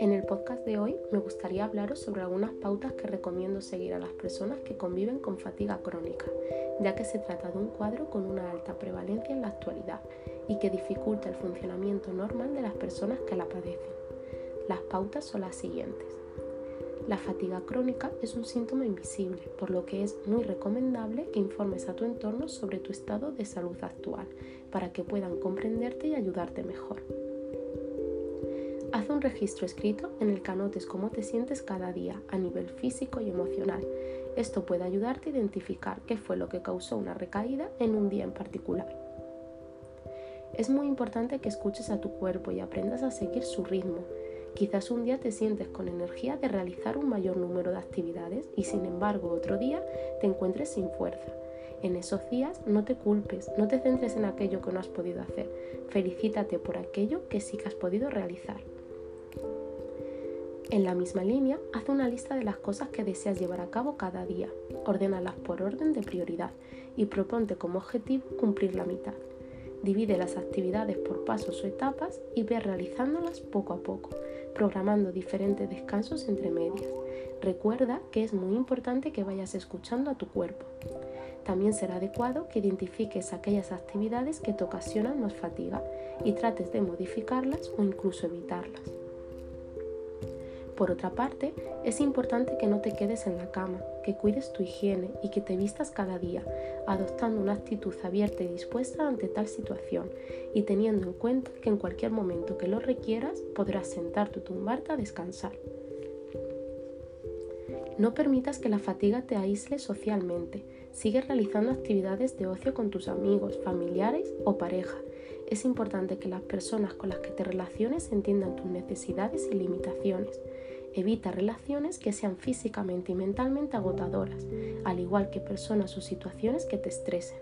En el podcast de hoy me gustaría hablaros sobre algunas pautas que recomiendo seguir a las personas que conviven con fatiga crónica, ya que se trata de un cuadro con una alta prevalencia en la actualidad y que dificulta el funcionamiento normal de las personas que la padecen. Las pautas son las siguientes. La fatiga crónica es un síntoma invisible, por lo que es muy recomendable que informes a tu entorno sobre tu estado de salud actual, para que puedan comprenderte y ayudarte mejor. Haz un registro escrito en el que anotes cómo te sientes cada día a nivel físico y emocional. Esto puede ayudarte a identificar qué fue lo que causó una recaída en un día en particular. Es muy importante que escuches a tu cuerpo y aprendas a seguir su ritmo, Quizás un día te sientes con energía de realizar un mayor número de actividades y sin embargo otro día te encuentres sin fuerza. En esos días no te culpes, no te centres en aquello que no has podido hacer. Felicítate por aquello que sí que has podido realizar. En la misma línea, haz una lista de las cosas que deseas llevar a cabo cada día. Ordénalas por orden de prioridad y proponte como objetivo cumplir la mitad. Divide las actividades por pasos o etapas y ve realizándolas poco a poco, programando diferentes descansos entre medias. Recuerda que es muy importante que vayas escuchando a tu cuerpo. También será adecuado que identifiques aquellas actividades que te ocasionan más fatiga y trates de modificarlas o incluso evitarlas. Por otra parte, es importante que no te quedes en la cama, que cuides tu higiene y que te vistas cada día, adoptando una actitud abierta y dispuesta ante tal situación y teniendo en cuenta que en cualquier momento que lo requieras podrás sentarte o tumbarte a descansar. No permitas que la fatiga te aísle socialmente. Sigue realizando actividades de ocio con tus amigos, familiares o pareja. Es importante que las personas con las que te relaciones entiendan tus necesidades y limitaciones. Evita relaciones que sean físicamente y mentalmente agotadoras, al igual que personas o situaciones que te estresen.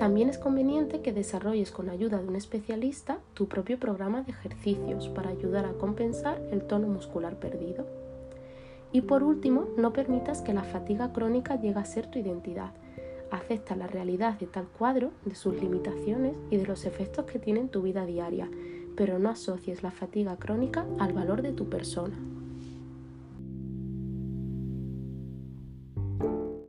También es conveniente que desarrolles con ayuda de un especialista tu propio programa de ejercicios para ayudar a compensar el tono muscular perdido. Y por último, no permitas que la fatiga crónica llegue a ser tu identidad. Acepta la realidad de tal cuadro, de sus limitaciones y de los efectos que tiene en tu vida diaria pero no asocies la fatiga crónica al valor de tu persona.